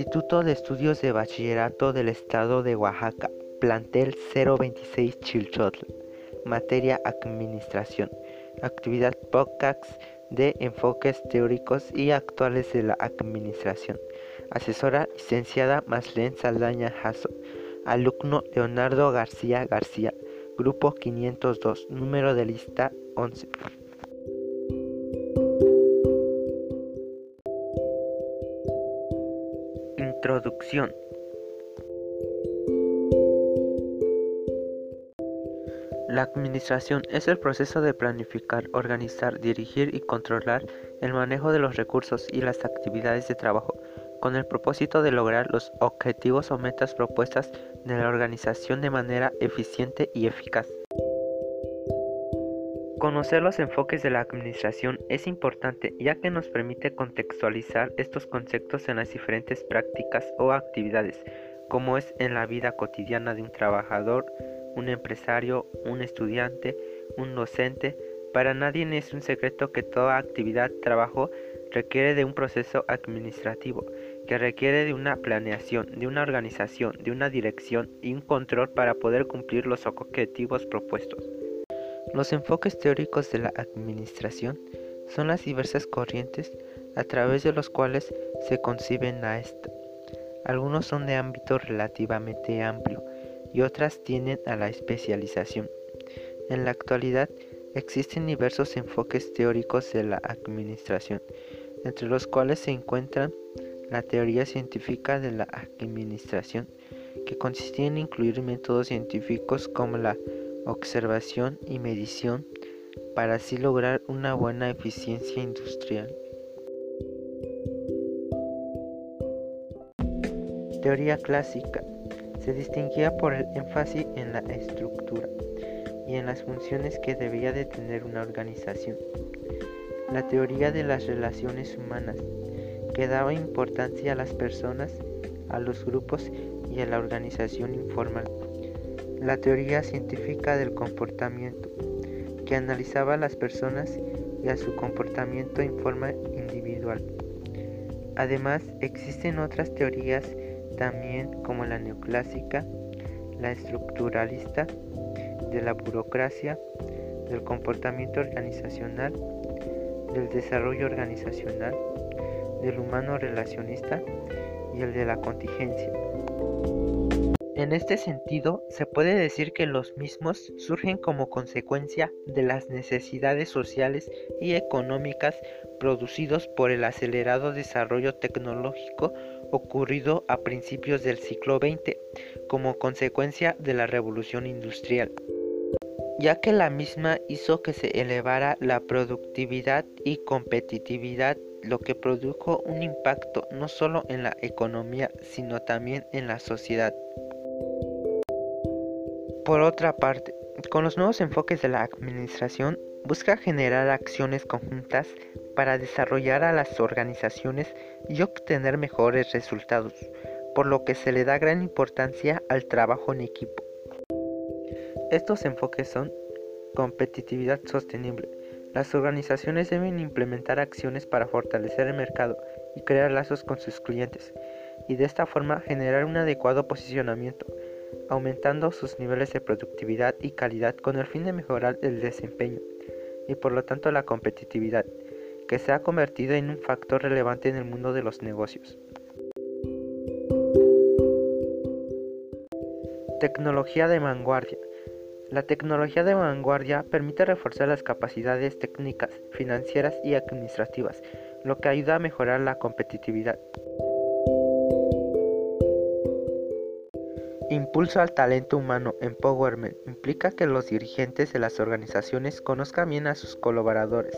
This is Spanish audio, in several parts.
Instituto de Estudios de Bachillerato del Estado de Oaxaca, plantel 026 Chilchotl, materia Administración, actividad podcast de enfoques teóricos y actuales de la administración. Asesora licenciada Maslen Saldaña Jasso, alumno Leonardo García García, grupo 502, número de lista 11. Introducción La administración es el proceso de planificar, organizar, dirigir y controlar el manejo de los recursos y las actividades de trabajo con el propósito de lograr los objetivos o metas propuestas de la organización de manera eficiente y eficaz. Conocer los enfoques de la administración es importante ya que nos permite contextualizar estos conceptos en las diferentes prácticas o actividades, como es en la vida cotidiana de un trabajador, un empresario, un estudiante, un docente. Para nadie es un secreto que toda actividad, trabajo, requiere de un proceso administrativo, que requiere de una planeación, de una organización, de una dirección y un control para poder cumplir los objetivos propuestos. Los enfoques teóricos de la administración son las diversas corrientes a través de los cuales se conciben a esto. Algunos son de ámbito relativamente amplio y otras tienden a la especialización. En la actualidad existen diversos enfoques teóricos de la administración, entre los cuales se encuentran la teoría científica de la administración, que consiste en incluir métodos científicos como la observación y medición para así lograr una buena eficiencia industrial. Teoría clásica se distinguía por el énfasis en la estructura y en las funciones que debía de tener una organización. La teoría de las relaciones humanas, que daba importancia a las personas, a los grupos y a la organización informal la teoría científica del comportamiento, que analizaba a las personas y a su comportamiento en forma individual. Además, existen otras teorías también como la neoclásica, la estructuralista, de la burocracia, del comportamiento organizacional, del desarrollo organizacional, del humano relacionista y el de la contingencia. En este sentido, se puede decir que los mismos surgen como consecuencia de las necesidades sociales y económicas producidos por el acelerado desarrollo tecnológico ocurrido a principios del siglo XX como consecuencia de la revolución industrial, ya que la misma hizo que se elevara la productividad y competitividad lo que produjo un impacto no solo en la economía, sino también en la sociedad. Por otra parte, con los nuevos enfoques de la administración, busca generar acciones conjuntas para desarrollar a las organizaciones y obtener mejores resultados, por lo que se le da gran importancia al trabajo en equipo. Estos enfoques son competitividad sostenible. Las organizaciones deben implementar acciones para fortalecer el mercado y crear lazos con sus clientes, y de esta forma generar un adecuado posicionamiento aumentando sus niveles de productividad y calidad con el fin de mejorar el desempeño y por lo tanto la competitividad, que se ha convertido en un factor relevante en el mundo de los negocios. Tecnología de vanguardia. La tecnología de vanguardia permite reforzar las capacidades técnicas, financieras y administrativas, lo que ayuda a mejorar la competitividad. Impulso al talento humano Empowerment implica que los dirigentes de las organizaciones conozcan bien a sus colaboradores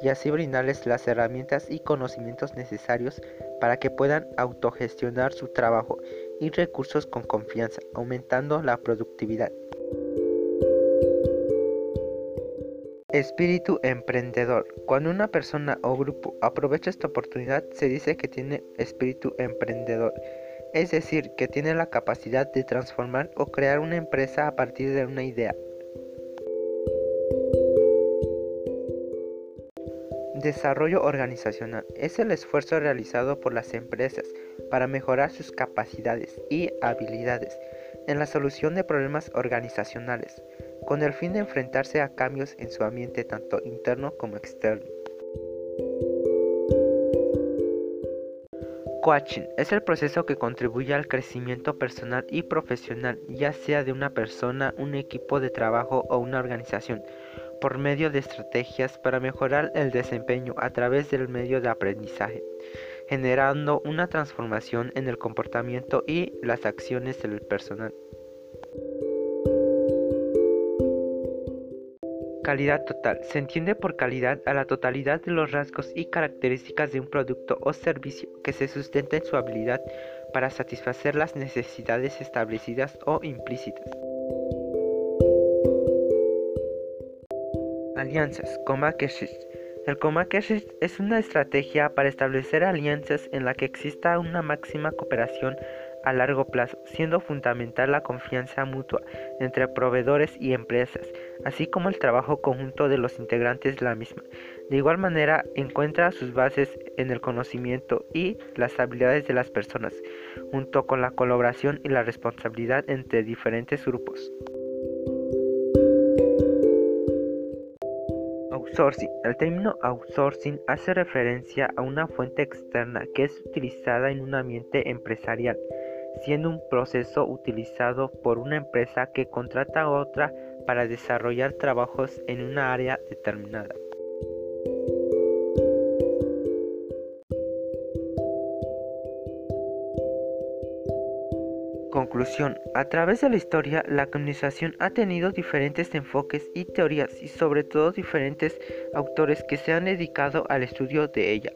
y así brindarles las herramientas y conocimientos necesarios para que puedan autogestionar su trabajo y recursos con confianza, aumentando la productividad. Espíritu emprendedor. Cuando una persona o grupo aprovecha esta oportunidad, se dice que tiene espíritu emprendedor es decir, que tiene la capacidad de transformar o crear una empresa a partir de una idea. Desarrollo organizacional es el esfuerzo realizado por las empresas para mejorar sus capacidades y habilidades en la solución de problemas organizacionales, con el fin de enfrentarse a cambios en su ambiente tanto interno como externo. Coaching es el proceso que contribuye al crecimiento personal y profesional, ya sea de una persona, un equipo de trabajo o una organización, por medio de estrategias para mejorar el desempeño a través del medio de aprendizaje, generando una transformación en el comportamiento y las acciones del personal. Calidad total. Se entiende por calidad a la totalidad de los rasgos y características de un producto o servicio que se sustenta en su habilidad para satisfacer las necesidades establecidas o implícitas. Alianzas. El Comakesh es una estrategia para establecer alianzas en la que exista una máxima cooperación a largo plazo, siendo fundamental la confianza mutua entre proveedores y empresas, así como el trabajo conjunto de los integrantes de la misma. De igual manera, encuentra sus bases en el conocimiento y las habilidades de las personas, junto con la colaboración y la responsabilidad entre diferentes grupos. Outsourcing. El término outsourcing hace referencia a una fuente externa que es utilizada en un ambiente empresarial siendo un proceso utilizado por una empresa que contrata a otra para desarrollar trabajos en una área determinada. Conclusión. A través de la historia, la administración ha tenido diferentes enfoques y teorías y sobre todo diferentes autores que se han dedicado al estudio de ella.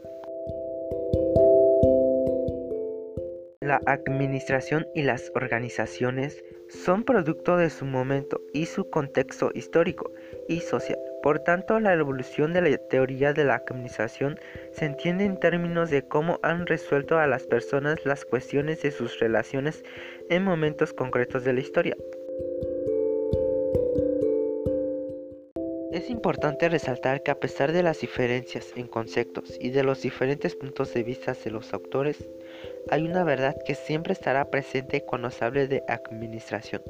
La administración y las organizaciones son producto de su momento y su contexto histórico y social. Por tanto, la evolución de la teoría de la administración se entiende en términos de cómo han resuelto a las personas las cuestiones de sus relaciones en momentos concretos de la historia. Es importante resaltar que a pesar de las diferencias en conceptos y de los diferentes puntos de vista de los autores, hay una verdad que siempre estará presente cuando se hable de administración.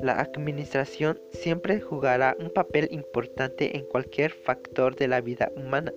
La administración siempre jugará un papel importante en cualquier factor de la vida humana.